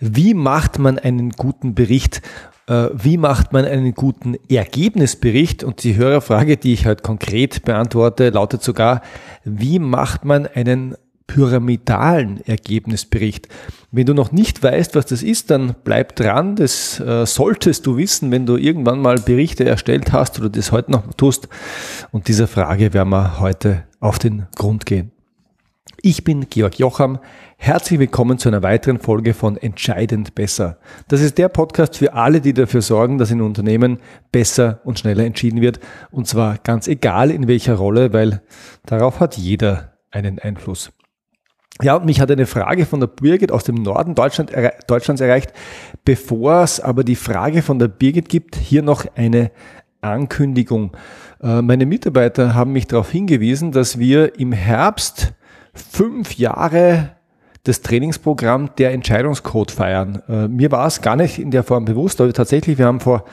Wie macht man einen guten Bericht? Äh, wie macht man einen guten Ergebnisbericht? Und die Hörerfrage, die ich heute konkret beantworte, lautet sogar, wie macht man einen pyramidalen Ergebnisbericht. Wenn du noch nicht weißt, was das ist, dann bleib dran. Das äh, solltest du wissen, wenn du irgendwann mal Berichte erstellt hast oder das heute noch tust. Und dieser Frage werden wir heute auf den Grund gehen. Ich bin Georg Jocham. Herzlich willkommen zu einer weiteren Folge von Entscheidend besser. Das ist der Podcast für alle, die dafür sorgen, dass in Unternehmen besser und schneller entschieden wird. Und zwar ganz egal in welcher Rolle, weil darauf hat jeder einen Einfluss. Ja, und mich hat eine Frage von der Birgit aus dem Norden Deutschland, Deutschlands erreicht. Bevor es aber die Frage von der Birgit gibt, hier noch eine Ankündigung. Äh, meine Mitarbeiter haben mich darauf hingewiesen, dass wir im Herbst fünf Jahre das Trainingsprogramm der Entscheidungscode feiern. Äh, mir war es gar nicht in der Form bewusst, aber tatsächlich, wir haben vor,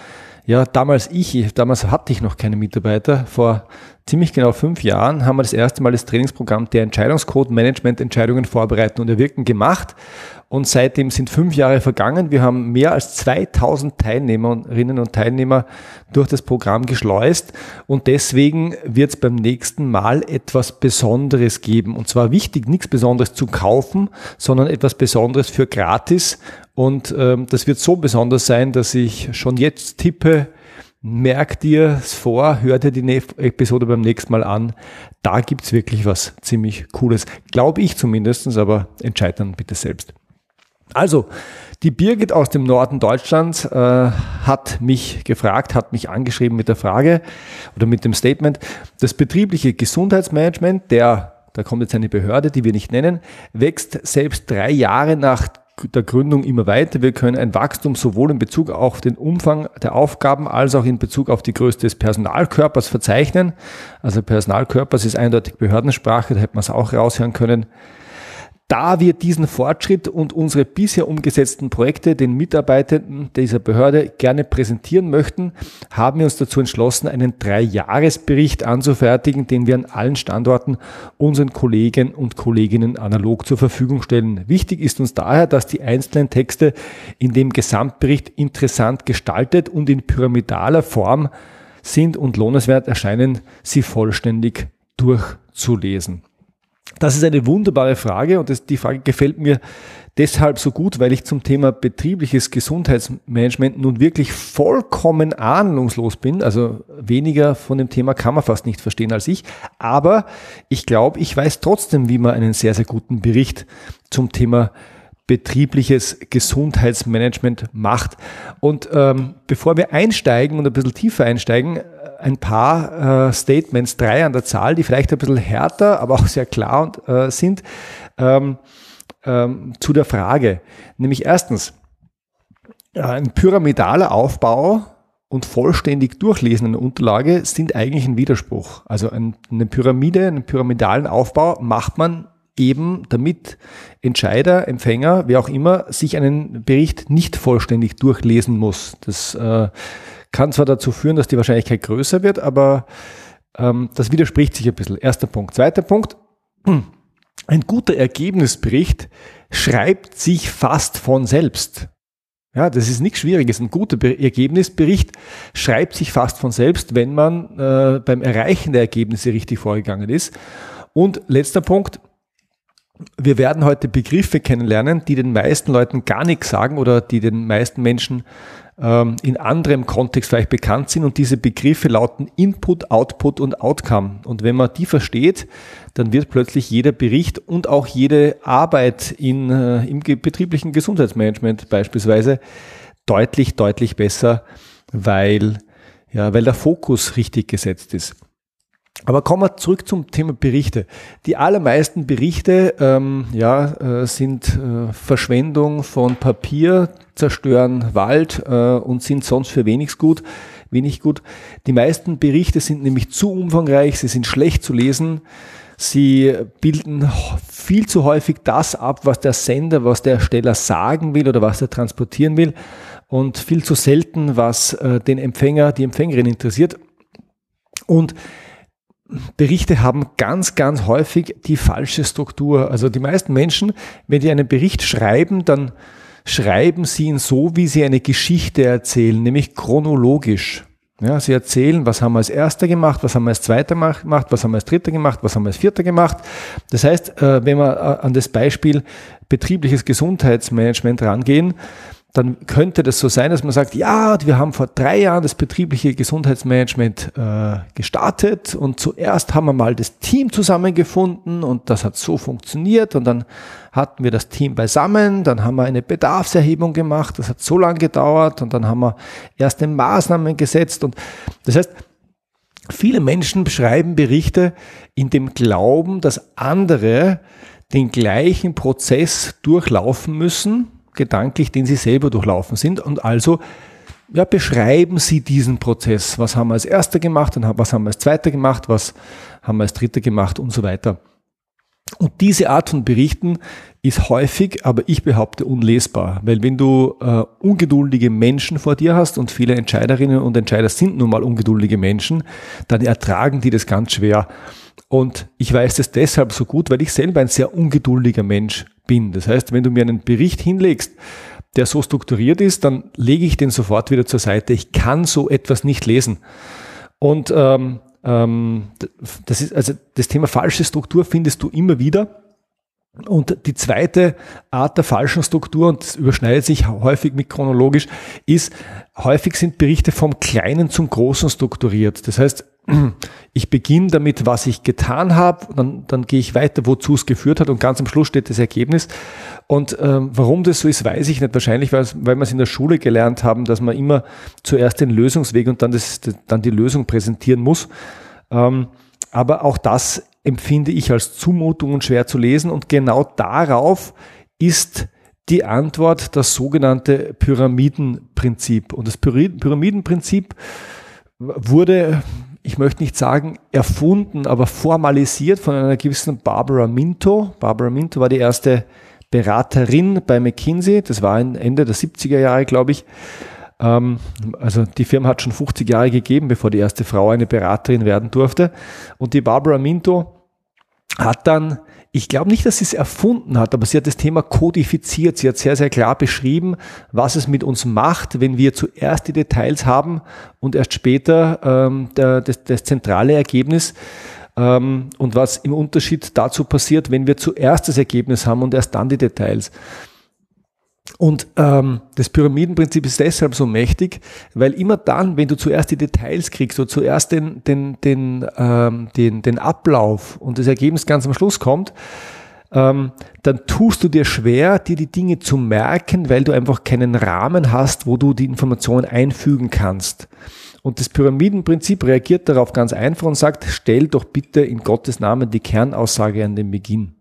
ja, damals ich, damals hatte ich noch keine Mitarbeiter, vor ziemlich genau fünf Jahren haben wir das erste Mal das Trainingsprogramm der Entscheidungscode Management Entscheidungen vorbereiten und erwirken gemacht. Und seitdem sind fünf Jahre vergangen. Wir haben mehr als 2000 Teilnehmerinnen und Teilnehmer durch das Programm geschleust. Und deswegen wird es beim nächsten Mal etwas Besonderes geben. Und zwar wichtig, nichts Besonderes zu kaufen, sondern etwas Besonderes für gratis. Und ähm, das wird so besonders sein, dass ich schon jetzt tippe, merk dir es vor, hör dir die Episode beim nächsten Mal an. Da gibt's wirklich was ziemlich Cooles. Glaube ich zumindestens, aber entscheid dann bitte selbst. Also, die Birgit aus dem Norden Deutschlands äh, hat mich gefragt, hat mich angeschrieben mit der Frage oder mit dem Statement, das betriebliche Gesundheitsmanagement, der, da kommt jetzt eine Behörde, die wir nicht nennen, wächst selbst drei Jahre nach der Gründung immer weiter. Wir können ein Wachstum sowohl in Bezug auf den Umfang der Aufgaben als auch in Bezug auf die Größe des Personalkörpers verzeichnen. Also Personalkörpers ist eindeutig Behördensprache, da hätte man es auch raushören können. Da wir diesen Fortschritt und unsere bisher umgesetzten Projekte den Mitarbeitenden dieser Behörde gerne präsentieren möchten, haben wir uns dazu entschlossen, einen Drei-Jahres-Bericht anzufertigen, den wir an allen Standorten unseren Kollegen und Kolleginnen analog zur Verfügung stellen. Wichtig ist uns daher, dass die einzelnen Texte in dem Gesamtbericht interessant gestaltet und in pyramidaler Form sind und lohnenswert erscheinen, sie vollständig durchzulesen. Das ist eine wunderbare Frage und das, die Frage gefällt mir deshalb so gut, weil ich zum Thema betriebliches Gesundheitsmanagement nun wirklich vollkommen ahnungslos bin. Also weniger von dem Thema kann man fast nicht verstehen als ich. Aber ich glaube, ich weiß trotzdem, wie man einen sehr, sehr guten Bericht zum Thema betriebliches Gesundheitsmanagement macht. Und ähm, bevor wir einsteigen und ein bisschen tiefer einsteigen, ein paar äh, Statements, drei an der Zahl, die vielleicht ein bisschen härter, aber auch sehr klar und, äh, sind, ähm, ähm, zu der Frage. Nämlich erstens, äh, ein pyramidaler Aufbau und vollständig durchlesen einer Unterlage sind eigentlich ein Widerspruch. Also eine Pyramide, einen pyramidalen Aufbau macht man eben damit Entscheider, Empfänger, wer auch immer, sich einen Bericht nicht vollständig durchlesen muss. Das äh, kann zwar dazu führen, dass die Wahrscheinlichkeit größer wird, aber ähm, das widerspricht sich ein bisschen. Erster Punkt. Zweiter Punkt. Ein guter Ergebnisbericht schreibt sich fast von selbst. Ja, das ist nichts Schwieriges. Ein guter Ergebnisbericht schreibt sich fast von selbst, wenn man äh, beim Erreichen der Ergebnisse richtig vorgegangen ist. Und letzter Punkt, wir werden heute Begriffe kennenlernen, die den meisten Leuten gar nichts sagen oder die den meisten Menschen ähm, in anderem Kontext vielleicht bekannt sind. Und diese Begriffe lauten Input, Output und Outcome. Und wenn man die versteht, dann wird plötzlich jeder Bericht und auch jede Arbeit in, äh, im betrieblichen Gesundheitsmanagement beispielsweise deutlich, deutlich besser, weil, ja, weil der Fokus richtig gesetzt ist. Aber kommen wir zurück zum Thema Berichte. Die allermeisten Berichte ähm, ja, äh, sind äh, Verschwendung von Papier, zerstören Wald äh, und sind sonst für wenig gut, wenig gut. Die meisten Berichte sind nämlich zu umfangreich, sie sind schlecht zu lesen, sie bilden viel zu häufig das ab, was der Sender, was der Ersteller sagen will oder was er transportieren will und viel zu selten, was äh, den Empfänger, die Empfängerin interessiert. Und Berichte haben ganz, ganz häufig die falsche Struktur. Also die meisten Menschen, wenn die einen Bericht schreiben, dann schreiben Sie ihn so, wie Sie eine Geschichte erzählen, nämlich chronologisch. Ja, sie erzählen, was haben wir als Erster gemacht, was haben wir als Zweiter gemacht, was haben wir als Dritter gemacht, was haben wir als Vierter gemacht. Das heißt, äh, wenn wir äh, an das Beispiel betriebliches Gesundheitsmanagement rangehen, dann könnte das so sein, dass man sagt, ja, wir haben vor drei Jahren das betriebliche Gesundheitsmanagement äh, gestartet und zuerst haben wir mal das Team zusammengefunden und das hat so funktioniert und dann hatten wir das Team beisammen, dann haben wir eine Bedarfserhebung gemacht, das hat so lange gedauert und dann haben wir erste Maßnahmen gesetzt und das heißt, viele Menschen beschreiben Berichte in dem Glauben, dass andere den gleichen Prozess durchlaufen müssen, gedanklich, den sie selber durchlaufen sind. Und also ja, beschreiben Sie diesen Prozess. Was haben wir als Erster gemacht, und was haben wir als Zweiter gemacht, was haben wir als Dritter gemacht und so weiter. Und diese Art von Berichten ist häufig, aber ich behaupte unlesbar, weil wenn du äh, ungeduldige Menschen vor dir hast und viele Entscheiderinnen und Entscheider sind nun mal ungeduldige Menschen, dann ertragen die das ganz schwer. Und ich weiß das deshalb so gut, weil ich selber ein sehr ungeduldiger Mensch bin. Das heißt, wenn du mir einen Bericht hinlegst, der so strukturiert ist, dann lege ich den sofort wieder zur Seite. Ich kann so etwas nicht lesen. Und ähm, ähm, das ist also das Thema falsche Struktur findest du immer wieder. Und die zweite Art der falschen Struktur, und das überschneidet sich häufig mit chronologisch, ist, häufig sind Berichte vom Kleinen zum Großen strukturiert. Das heißt, ich beginne damit, was ich getan habe, dann, dann gehe ich weiter, wozu es geführt hat und ganz am Schluss steht das Ergebnis. Und ähm, warum das so ist, weiß ich nicht. Wahrscheinlich, weil, weil wir es in der Schule gelernt haben, dass man immer zuerst den Lösungsweg und dann, das, dann die Lösung präsentieren muss. Ähm, aber auch das empfinde ich als Zumutung und schwer zu lesen. Und genau darauf ist die Antwort das sogenannte Pyramidenprinzip. Und das Pyramidenprinzip wurde ich möchte nicht sagen erfunden, aber formalisiert von einer gewissen Barbara Minto. Barbara Minto war die erste Beraterin bei McKinsey. Das war Ende der 70er Jahre, glaube ich. Ähm, also die Firma hat schon 50 Jahre gegeben, bevor die erste Frau eine Beraterin werden durfte. Und die Barbara Minto hat dann ich glaube nicht, dass sie es erfunden hat, aber sie hat das Thema kodifiziert. Sie hat sehr, sehr klar beschrieben, was es mit uns macht, wenn wir zuerst die Details haben und erst später ähm, der, das, das zentrale Ergebnis. Ähm, und was im Unterschied dazu passiert, wenn wir zuerst das Ergebnis haben und erst dann die Details. Und ähm, das Pyramidenprinzip ist deshalb so mächtig, weil immer dann, wenn du zuerst die Details kriegst oder zuerst den, den, den, ähm, den, den Ablauf und das Ergebnis ganz am Schluss kommt, ähm, dann tust du dir schwer, dir die Dinge zu merken, weil du einfach keinen Rahmen hast, wo du die Informationen einfügen kannst. Und das Pyramidenprinzip reagiert darauf ganz einfach und sagt, stell doch bitte in Gottes Namen die Kernaussage an den Beginn.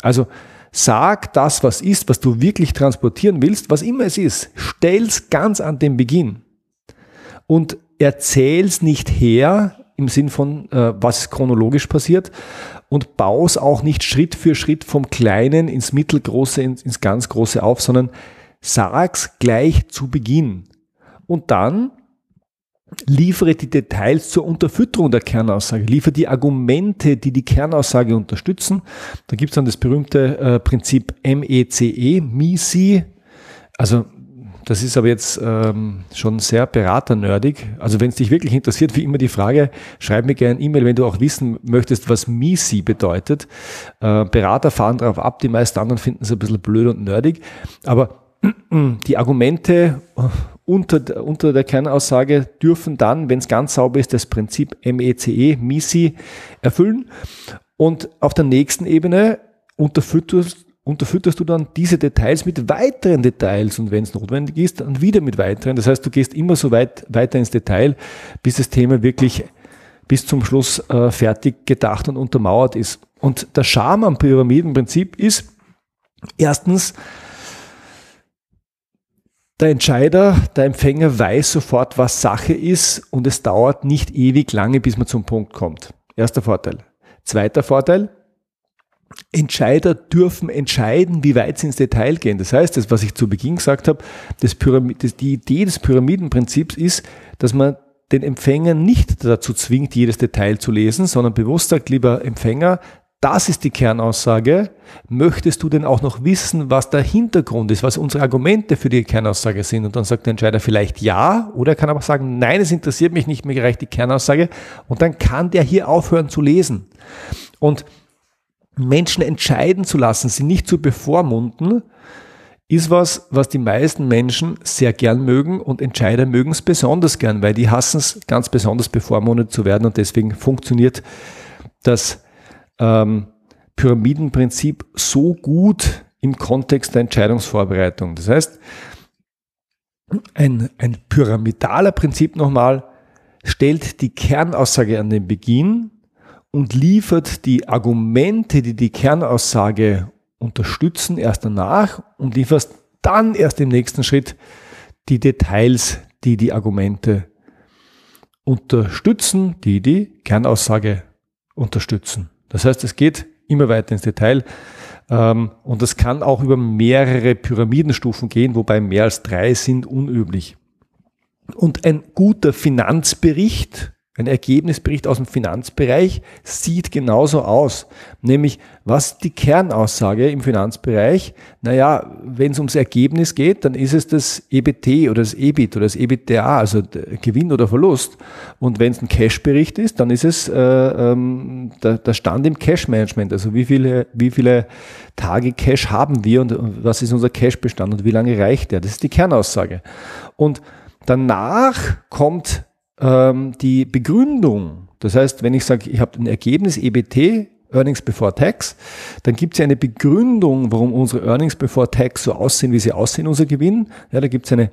Also Sag das, was ist, was du wirklich transportieren willst, was immer es ist. Stell's ganz an den Beginn. Und erzähl's nicht her im Sinn von, äh, was chronologisch passiert und baus auch nicht Schritt für Schritt vom Kleinen ins Mittelgroße, ins, ins ganz Große auf, sondern sag's gleich zu Beginn. Und dann liefere die Details zur Unterfütterung der Kernaussage, liefere die Argumente, die die Kernaussage unterstützen. Da gibt es dann das berühmte äh, Prinzip MECE, MISI. Also das ist aber jetzt ähm, schon sehr beraternördig. Also wenn es dich wirklich interessiert, wie immer die Frage, schreib mir gerne eine E-Mail, wenn du auch wissen möchtest, was MISI bedeutet. Äh, Berater fahren darauf ab, die meisten anderen finden es ein bisschen blöd und nerdig. Aber die Argumente unter, unter der Kernaussage dürfen dann, wenn es ganz sauber ist, das Prinzip MECE, e, MISI, erfüllen. Und auf der nächsten Ebene unterfütterst, unterfütterst du dann diese Details mit weiteren Details und wenn es notwendig ist, dann wieder mit weiteren. Das heißt, du gehst immer so weit weiter ins Detail, bis das Thema wirklich bis zum Schluss äh, fertig gedacht und untermauert ist. Und der Charme am Pyramidenprinzip ist, erstens, der Entscheider, der Empfänger weiß sofort, was Sache ist und es dauert nicht ewig lange, bis man zum Punkt kommt. Erster Vorteil. Zweiter Vorteil. Entscheider dürfen entscheiden, wie weit sie ins Detail gehen. Das heißt, das, was ich zu Beginn gesagt habe, das Pyramid, das, die Idee des Pyramidenprinzips ist, dass man den Empfänger nicht dazu zwingt, jedes Detail zu lesen, sondern bewusst sagt, lieber Empfänger, das ist die Kernaussage, möchtest du denn auch noch wissen, was der Hintergrund ist, was unsere Argumente für die Kernaussage sind? Und dann sagt der Entscheider vielleicht ja, oder er kann aber sagen, nein, es interessiert mich nicht, mir reicht die Kernaussage. Und dann kann der hier aufhören zu lesen. Und Menschen entscheiden zu lassen, sie nicht zu bevormunden, ist was, was die meisten Menschen sehr gern mögen und Entscheider mögen es besonders gern, weil die hassen es ganz besonders bevormundet zu werden und deswegen funktioniert das ähm, Pyramidenprinzip so gut im Kontext der Entscheidungsvorbereitung. Das heißt, ein, ein pyramidaler Prinzip nochmal stellt die Kernaussage an den Beginn und liefert die Argumente, die die Kernaussage unterstützen, erst danach und lieferst dann erst im nächsten Schritt die Details, die die Argumente unterstützen, die die Kernaussage unterstützen. Das heißt, es geht immer weiter ins Detail ähm, und es kann auch über mehrere Pyramidenstufen gehen, wobei mehr als drei sind unüblich. Und ein guter Finanzbericht ein Ergebnisbericht aus dem Finanzbereich sieht genauso aus. Nämlich, was die Kernaussage im Finanzbereich? Naja, wenn es ums Ergebnis geht, dann ist es das EBT oder das EBIT oder das EBITDA, also Gewinn oder Verlust. Und wenn es ein Cash-Bericht ist, dann ist es äh, ähm, der, der Stand im Cash-Management. Also wie viele, wie viele Tage Cash haben wir und was ist unser Cash-Bestand und wie lange reicht der? Das ist die Kernaussage. Und danach kommt ähm, die Begründung. Das heißt, wenn ich sage, ich habe ein Ergebnis EBT, Earnings Before Tax, dann gibt es ja eine Begründung, warum unsere Earnings Before Tax so aussehen, wie sie aussehen, unser Gewinn. Ja, da gibt es eine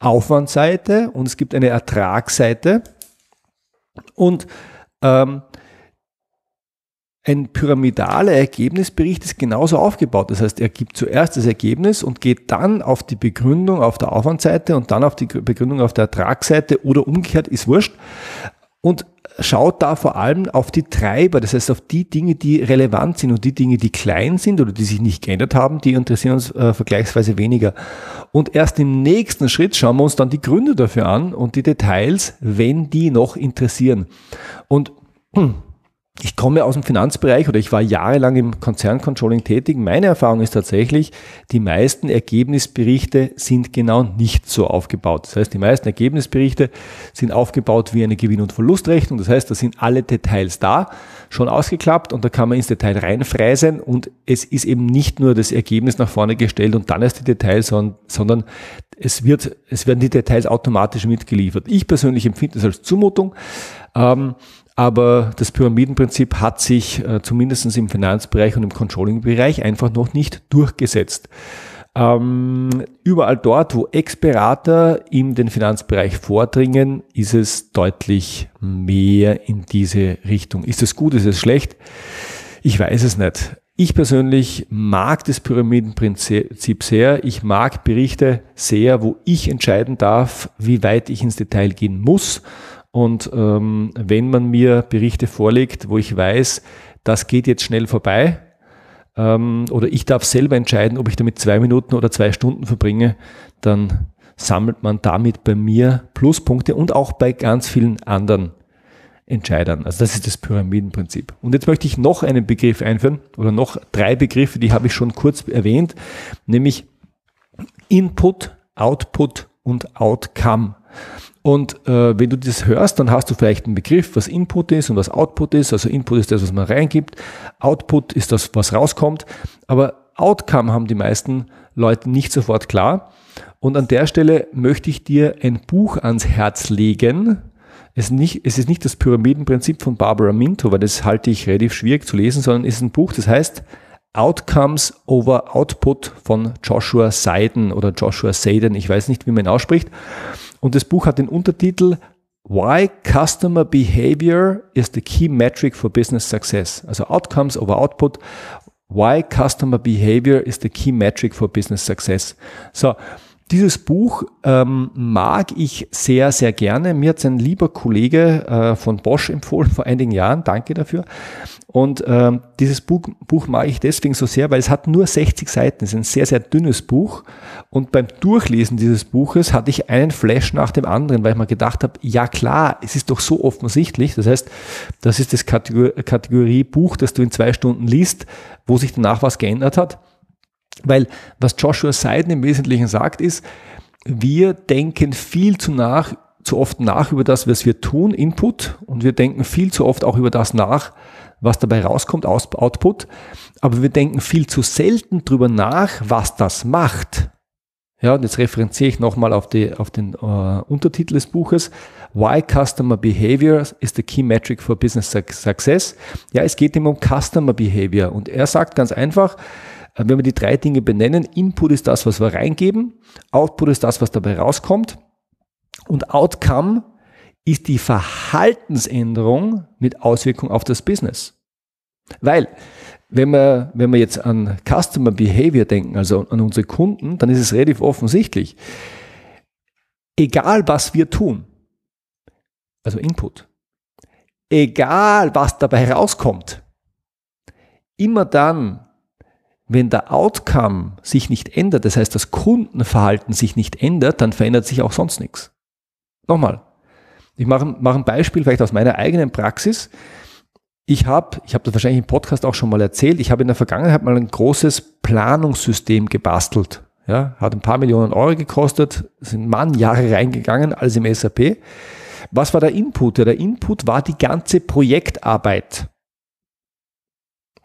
Aufwandseite und es gibt eine Ertragsseite. Und ähm, ein pyramidaler Ergebnisbericht ist genauso aufgebaut. Das heißt, er gibt zuerst das Ergebnis und geht dann auf die Begründung auf der Aufwandseite und dann auf die Begründung auf der Ertragsseite oder umgekehrt, ist wurscht. Und schaut da vor allem auf die Treiber, das heißt auf die Dinge, die relevant sind und die Dinge, die klein sind oder die sich nicht geändert haben, die interessieren uns äh, vergleichsweise weniger. Und erst im nächsten Schritt schauen wir uns dann die Gründe dafür an und die Details, wenn die noch interessieren. Und hm, ich komme aus dem Finanzbereich oder ich war jahrelang im Konzerncontrolling tätig. Meine Erfahrung ist tatsächlich, die meisten Ergebnisberichte sind genau nicht so aufgebaut. Das heißt, die meisten Ergebnisberichte sind aufgebaut wie eine Gewinn- und Verlustrechnung. Das heißt, da sind alle Details da, schon ausgeklappt und da kann man ins Detail reinfräsen und es ist eben nicht nur das Ergebnis nach vorne gestellt und dann erst die Details, sondern es wird, es werden die Details automatisch mitgeliefert. Ich persönlich empfinde das als Zumutung. Ähm, aber das Pyramidenprinzip hat sich äh, zumindest im Finanzbereich und im Controlling-Bereich einfach noch nicht durchgesetzt. Ähm, überall dort, wo Ex-Berater in den Finanzbereich vordringen, ist es deutlich mehr in diese Richtung. Ist es gut, ist es schlecht? Ich weiß es nicht. Ich persönlich mag das Pyramidenprinzip sehr. Ich mag Berichte sehr, wo ich entscheiden darf, wie weit ich ins Detail gehen muss und ähm, wenn man mir Berichte vorlegt, wo ich weiß, das geht jetzt schnell vorbei, ähm, oder ich darf selber entscheiden, ob ich damit zwei Minuten oder zwei Stunden verbringe, dann sammelt man damit bei mir Pluspunkte und auch bei ganz vielen anderen Entscheidern. Also das ist das Pyramidenprinzip. Und jetzt möchte ich noch einen Begriff einführen oder noch drei Begriffe, die habe ich schon kurz erwähnt, nämlich Input, Output und Outcome. Und äh, wenn du das hörst, dann hast du vielleicht einen Begriff, was Input ist und was Output ist. Also Input ist das, was man reingibt. Output ist das, was rauskommt. Aber Outcome haben die meisten Leute nicht sofort klar. Und an der Stelle möchte ich dir ein Buch ans Herz legen. Es, nicht, es ist nicht das Pyramidenprinzip von Barbara Minto, weil das halte ich relativ schwierig zu lesen, sondern es ist ein Buch, das heißt Outcomes over Output von Joshua Seiden oder Joshua Seiden. Ich weiß nicht, wie man ihn ausspricht. Und das Buch hat den Untertitel Why Customer Behavior is the Key Metric for Business Success. Also Outcomes over Output. Why Customer Behavior is the Key Metric for Business Success. So, dieses Buch ähm, mag ich sehr, sehr gerne. Mir hat ein lieber Kollege äh, von Bosch empfohlen vor einigen Jahren. Danke dafür. Und ähm, dieses Buch, Buch mag ich deswegen so sehr, weil es hat nur 60 Seiten. Es ist ein sehr, sehr dünnes Buch. Und beim Durchlesen dieses Buches hatte ich einen Flash nach dem anderen, weil ich mir gedacht habe, ja klar, es ist doch so offensichtlich. Das heißt, das ist das Kategor Kategorie Buch, das du in zwei Stunden liest, wo sich danach was geändert hat. Weil was Joshua Seiden im Wesentlichen sagt, ist, wir denken viel zu nach, zu oft nach über das, was wir tun, Input, und wir denken viel zu oft auch über das nach, was dabei rauskommt, Output, aber wir denken viel zu selten drüber nach, was das macht. Ja, und jetzt referenziere ich nochmal auf, die, auf den äh, Untertitel des Buches. Why Customer Behavior is the Key Metric for Business Success. Ja, es geht ihm um Customer Behavior. Und er sagt ganz einfach, wenn wir die drei Dinge benennen, Input ist das, was wir reingeben, Output ist das, was dabei rauskommt und Outcome ist die Verhaltensänderung mit Auswirkung auf das Business. Weil, wenn wir, wenn wir jetzt an Customer Behavior denken, also an unsere Kunden, dann ist es relativ offensichtlich. Egal was wir tun, also Input, egal was dabei rauskommt, immer dann, wenn der Outcome sich nicht ändert, das heißt das Kundenverhalten sich nicht ändert, dann verändert sich auch sonst nichts. Nochmal, ich mache, mache ein Beispiel vielleicht aus meiner eigenen Praxis. Ich habe, ich habe das wahrscheinlich im Podcast auch schon mal erzählt, ich habe in der Vergangenheit mal ein großes Planungssystem gebastelt. Ja, hat ein paar Millionen Euro gekostet, sind Mann Jahre reingegangen, alles im SAP. Was war der Input? Ja, der Input war die ganze Projektarbeit.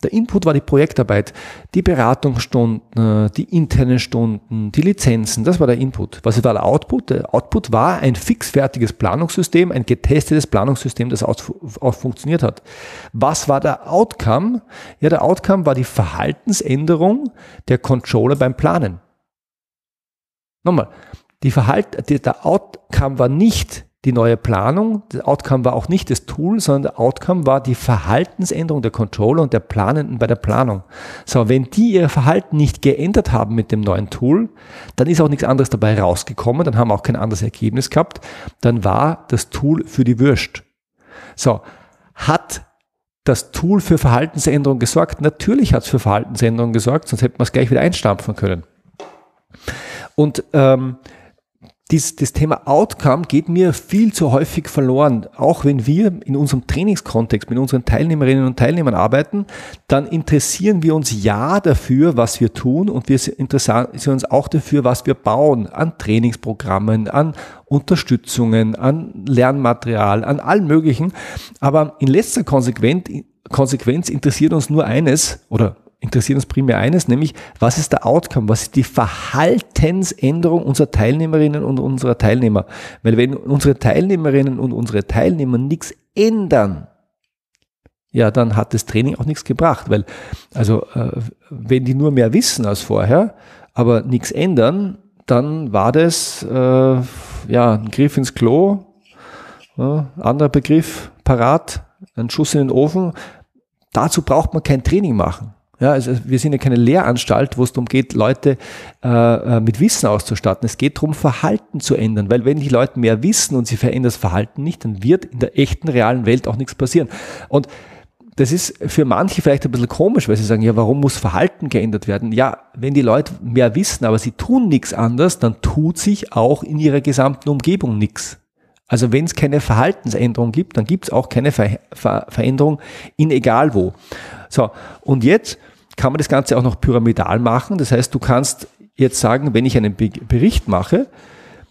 Der Input war die Projektarbeit, die Beratungsstunden, die internen Stunden, die Lizenzen, das war der Input. Was war der Output? Der Output war ein fixfertiges Planungssystem, ein getestetes Planungssystem, das auch, funktioniert hat. Was war der Outcome? Ja, der Outcome war die Verhaltensänderung der Controller beim Planen. Nochmal, die Verhalt, der Outcome war nicht die neue Planung. Der Outcome war auch nicht das Tool, sondern der Outcome war die Verhaltensänderung der Controller und der Planenden bei der Planung. So, wenn die ihr Verhalten nicht geändert haben mit dem neuen Tool, dann ist auch nichts anderes dabei rausgekommen, dann haben auch kein anderes Ergebnis gehabt, dann war das Tool für die Würst. So, hat das Tool für Verhaltensänderung gesorgt? Natürlich hat es für Verhaltensänderung gesorgt, sonst hätten wir es gleich wieder einstampfen können. Und ähm, dies, das Thema Outcome geht mir viel zu häufig verloren. Auch wenn wir in unserem Trainingskontext mit unseren Teilnehmerinnen und Teilnehmern arbeiten, dann interessieren wir uns ja dafür, was wir tun und wir interessieren uns auch dafür, was wir bauen an Trainingsprogrammen, an Unterstützungen, an Lernmaterial, an allen möglichen. Aber in letzter Konsequenz interessiert uns nur eines oder interessiert uns primär eines, nämlich was ist der Outcome, was ist die Verhaltensänderung unserer Teilnehmerinnen und unserer Teilnehmer. Weil wenn unsere Teilnehmerinnen und unsere Teilnehmer nichts ändern, ja, dann hat das Training auch nichts gebracht, weil also äh, wenn die nur mehr wissen als vorher, aber nichts ändern, dann war das äh, ja ein Griff ins Klo, äh, anderer Begriff parat, ein Schuss in den Ofen. Dazu braucht man kein Training machen. Ja, also wir sind ja keine Lehranstalt, wo es darum geht, Leute äh, äh, mit Wissen auszustatten. Es geht darum, Verhalten zu ändern, weil wenn die Leute mehr wissen und sie verändern das Verhalten nicht, dann wird in der echten realen Welt auch nichts passieren. Und das ist für manche vielleicht ein bisschen komisch, weil sie sagen, ja, warum muss Verhalten geändert werden? Ja, wenn die Leute mehr wissen, aber sie tun nichts anders, dann tut sich auch in ihrer gesamten Umgebung nichts. Also wenn es keine Verhaltensänderung gibt, dann gibt es auch keine Ver Ver Veränderung in egal wo. So, und jetzt kann man das Ganze auch noch pyramidal machen. Das heißt, du kannst jetzt sagen, wenn ich einen Bericht mache,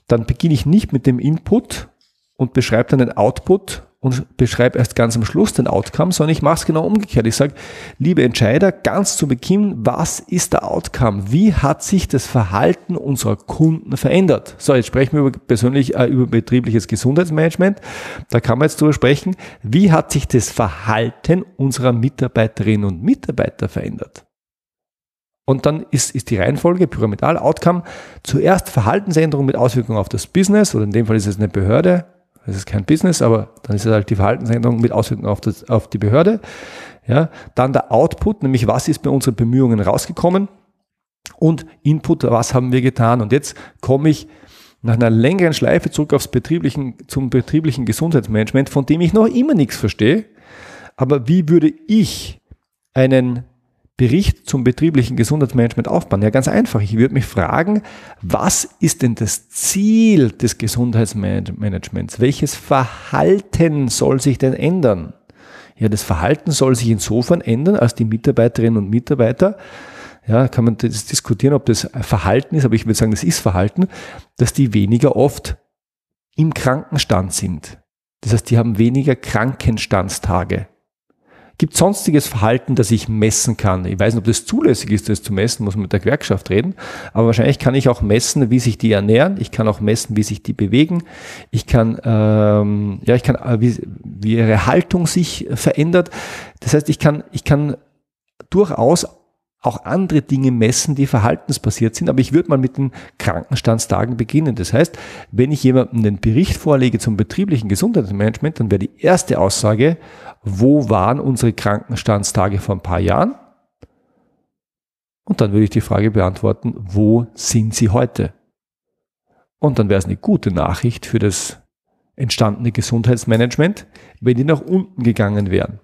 dann beginne ich nicht mit dem Input und beschreibe dann den Output und beschreibe erst ganz am Schluss den Outcome, sondern ich mache es genau umgekehrt. Ich sage, liebe Entscheider, ganz zu Beginn, was ist der Outcome? Wie hat sich das Verhalten unserer Kunden verändert? So, jetzt sprechen wir über persönlich äh, über betriebliches Gesundheitsmanagement. Da kann man jetzt drüber sprechen, wie hat sich das Verhalten unserer Mitarbeiterinnen und Mitarbeiter verändert? Und dann ist, ist die Reihenfolge pyramidal Outcome zuerst Verhaltensänderung mit Auswirkungen auf das Business oder in dem Fall ist es eine Behörde, das ist kein Business, aber dann ist es halt die Verhaltensänderung mit Auswirkungen auf, das, auf die Behörde. Ja, dann der Output, nämlich was ist bei unseren Bemühungen rausgekommen. Und Input, was haben wir getan? Und jetzt komme ich nach einer längeren Schleife zurück aufs betrieblichen, zum betrieblichen Gesundheitsmanagement, von dem ich noch immer nichts verstehe. Aber wie würde ich einen Bericht zum betrieblichen Gesundheitsmanagement aufbauen? Ja, ganz einfach. Ich würde mich fragen, was ist denn das Ziel des Gesundheitsmanagements? Welches Verhalten soll sich denn ändern? Ja, das Verhalten soll sich insofern ändern, als die Mitarbeiterinnen und Mitarbeiter ja, kann man das diskutieren, ob das Verhalten ist, aber ich würde sagen, das ist Verhalten, dass die weniger oft im Krankenstand sind. Das heißt, die haben weniger Krankenstandstage. Gibt sonstiges Verhalten, das ich messen kann? Ich weiß nicht, ob das zulässig ist, das zu messen, muss man mit der Gewerkschaft reden. Aber wahrscheinlich kann ich auch messen, wie sich die ernähren. Ich kann auch messen, wie sich die bewegen. Ich kann, ähm, ja, ich kann, äh, wie, wie ihre Haltung sich verändert. Das heißt, ich kann, ich kann durchaus auch andere Dinge messen, die verhaltensbasiert sind. Aber ich würde mal mit den Krankenstandstagen beginnen. Das heißt, wenn ich jemandem den Bericht vorlege zum betrieblichen Gesundheitsmanagement, dann wäre die erste Aussage, wo waren unsere Krankenstandstage vor ein paar Jahren? Und dann würde ich die Frage beantworten, wo sind sie heute? Und dann wäre es eine gute Nachricht für das entstandene Gesundheitsmanagement, wenn die nach unten gegangen wären.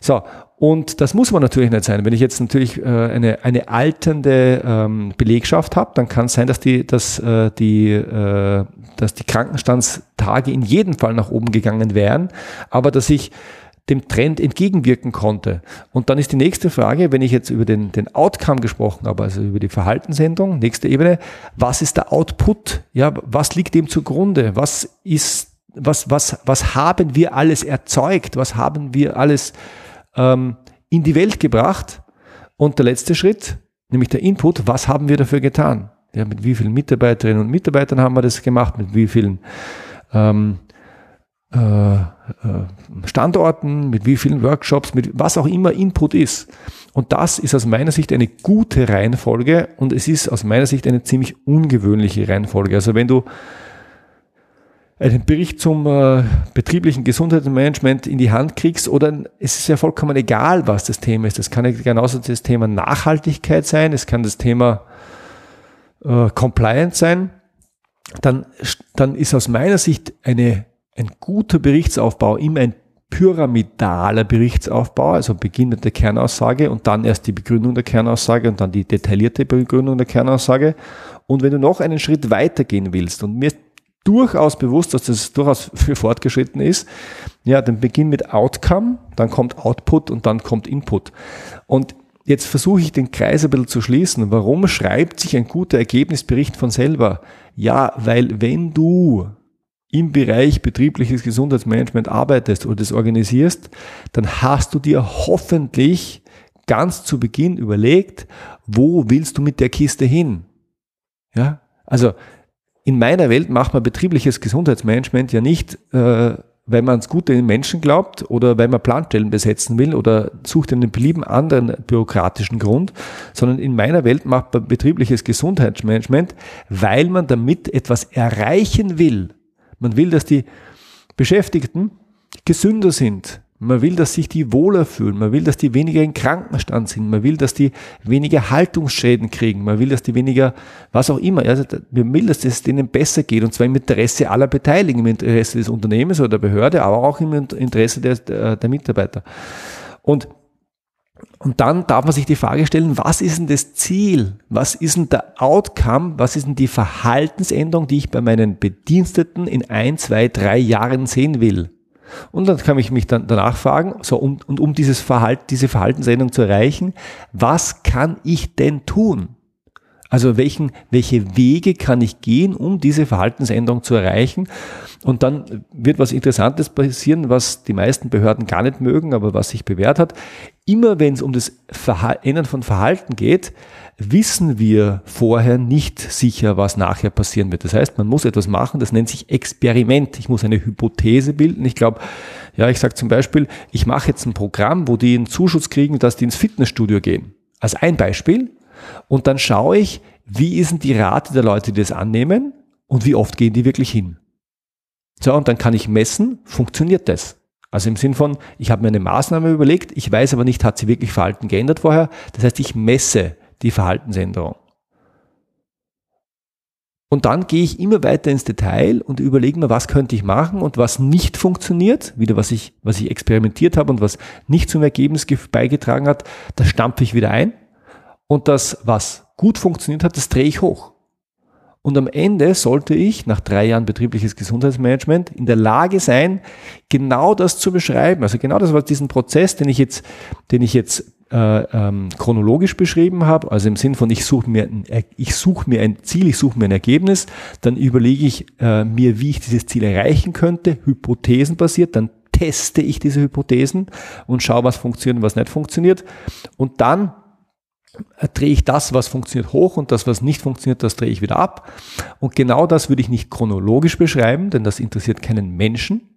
So, und das muss man natürlich nicht sein. Wenn ich jetzt natürlich äh, eine, eine alternde ähm, Belegschaft habe, dann kann es sein, dass die, dass, äh, die, äh, dass die Krankenstandstage in jedem Fall nach oben gegangen wären, aber dass ich dem Trend entgegenwirken konnte. Und dann ist die nächste Frage, wenn ich jetzt über den, den Outcome gesprochen habe, also über die Verhaltensänderung, nächste Ebene, was ist der Output? Ja, was liegt dem zugrunde? Was ist, was, was, was haben wir alles erzeugt? Was haben wir alles ähm, in die Welt gebracht. Und der letzte Schritt, nämlich der Input, was haben wir dafür getan? Ja, mit wie vielen Mitarbeiterinnen und Mitarbeitern haben wir das gemacht? Mit wie vielen ähm, äh, äh, Standorten, mit wie vielen Workshops, mit was auch immer Input ist. Und das ist aus meiner Sicht eine gute Reihenfolge und es ist aus meiner Sicht eine ziemlich ungewöhnliche Reihenfolge. Also wenn du einen Bericht zum äh, betrieblichen Gesundheitsmanagement in die Hand kriegst oder es ist ja vollkommen egal, was das Thema ist. Das kann ja genauso das Thema Nachhaltigkeit sein, es kann das Thema äh, Compliance sein. Dann, dann ist aus meiner Sicht eine, ein guter Berichtsaufbau immer ein pyramidaler Berichtsaufbau, also Beginn mit der Kernaussage und dann erst die Begründung der Kernaussage und dann die detaillierte Begründung der Kernaussage. Und wenn du noch einen Schritt weitergehen willst, und mir durchaus bewusst, dass das durchaus für fortgeschritten ist. Ja, dann beginn mit Outcome, dann kommt Output und dann kommt Input. Und jetzt versuche ich den Kreis ein bisschen zu schließen. Warum schreibt sich ein guter Ergebnisbericht von selber? Ja, weil wenn du im Bereich betriebliches Gesundheitsmanagement arbeitest oder das organisierst, dann hast du dir hoffentlich ganz zu Beginn überlegt, wo willst du mit der Kiste hin? Ja, also in meiner Welt macht man betriebliches Gesundheitsmanagement ja nicht, äh, weil man ans Gute den Menschen glaubt oder weil man Planstellen besetzen will oder sucht einen belieben anderen bürokratischen Grund, sondern in meiner Welt macht man betriebliches Gesundheitsmanagement, weil man damit etwas erreichen will. Man will, dass die Beschäftigten gesünder sind, man will, dass sich die wohler fühlen. Man will, dass die weniger in Krankenstand sind. Man will, dass die weniger Haltungsschäden kriegen. Man will, dass die weniger, was auch immer. Also, man will, dass es denen besser geht. Und zwar im Interesse aller Beteiligten, im Interesse des Unternehmens oder der Behörde, aber auch im Interesse der, der Mitarbeiter. Und und dann darf man sich die Frage stellen, was ist denn das Ziel? Was ist denn der Outcome? Was ist denn die Verhaltensänderung, die ich bei meinen Bediensteten in ein, zwei, drei Jahren sehen will? Und dann kann ich mich dann danach fragen, so, um, und um dieses Verhalten, diese Verhaltensänderung zu erreichen, was kann ich denn tun? Also welchen, welche Wege kann ich gehen, um diese Verhaltensänderung zu erreichen? Und dann wird was Interessantes passieren, was die meisten Behörden gar nicht mögen, aber was sich bewährt hat. Immer wenn es um das Ändern von Verhalten geht, wissen wir vorher nicht sicher, was nachher passieren wird. Das heißt, man muss etwas machen, das nennt sich Experiment. Ich muss eine Hypothese bilden. Ich glaube, ja, ich sage zum Beispiel, ich mache jetzt ein Programm, wo die einen Zuschuss kriegen, dass die ins Fitnessstudio gehen. Als ein Beispiel. Und dann schaue ich, wie ist denn die Rate der Leute, die das annehmen und wie oft gehen die wirklich hin. So, und dann kann ich messen, funktioniert das? Also im Sinn von, ich habe mir eine Maßnahme überlegt, ich weiß aber nicht, hat sie wirklich Verhalten geändert vorher. Das heißt, ich messe die Verhaltensänderung. Und dann gehe ich immer weiter ins Detail und überlege mir, was könnte ich machen und was nicht funktioniert, wieder was ich, was ich experimentiert habe und was nicht zum Ergebnis beigetragen hat, das stampfe ich wieder ein. Und das, was gut funktioniert hat, das drehe ich hoch. Und am Ende sollte ich nach drei Jahren betriebliches Gesundheitsmanagement in der Lage sein, genau das zu beschreiben. Also genau das war diesen Prozess, den ich jetzt, den ich jetzt äh, ähm, chronologisch beschrieben habe, also im Sinn von ich suche mir, ich suche mir ein Ziel, ich suche mir ein Ergebnis, dann überlege ich äh, mir, wie ich dieses Ziel erreichen könnte, hypothesenbasiert, dann teste ich diese Hypothesen und schaue, was funktioniert und was nicht funktioniert. Und dann drehe ich das, was funktioniert, hoch und das, was nicht funktioniert, das drehe ich wieder ab. Und genau das würde ich nicht chronologisch beschreiben, denn das interessiert keinen Menschen,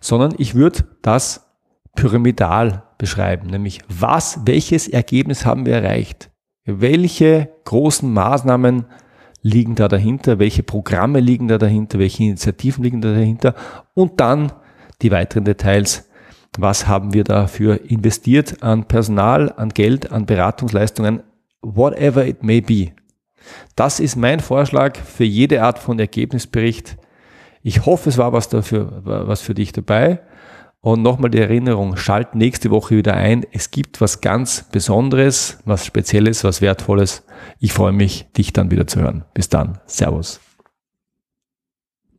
sondern ich würde das pyramidal beschreiben, nämlich was, welches Ergebnis haben wir erreicht? Welche großen Maßnahmen liegen da dahinter? Welche Programme liegen da dahinter? Welche Initiativen liegen da dahinter? Und dann die weiteren Details. Was haben wir dafür investiert an Personal, an Geld, an Beratungsleistungen? Whatever it may be. Das ist mein Vorschlag für jede Art von Ergebnisbericht. Ich hoffe, es war was dafür, was für dich dabei. Und nochmal die Erinnerung, schalt nächste Woche wieder ein. Es gibt was ganz Besonderes, was Spezielles, was Wertvolles. Ich freue mich, dich dann wieder zu hören. Bis dann. Servus.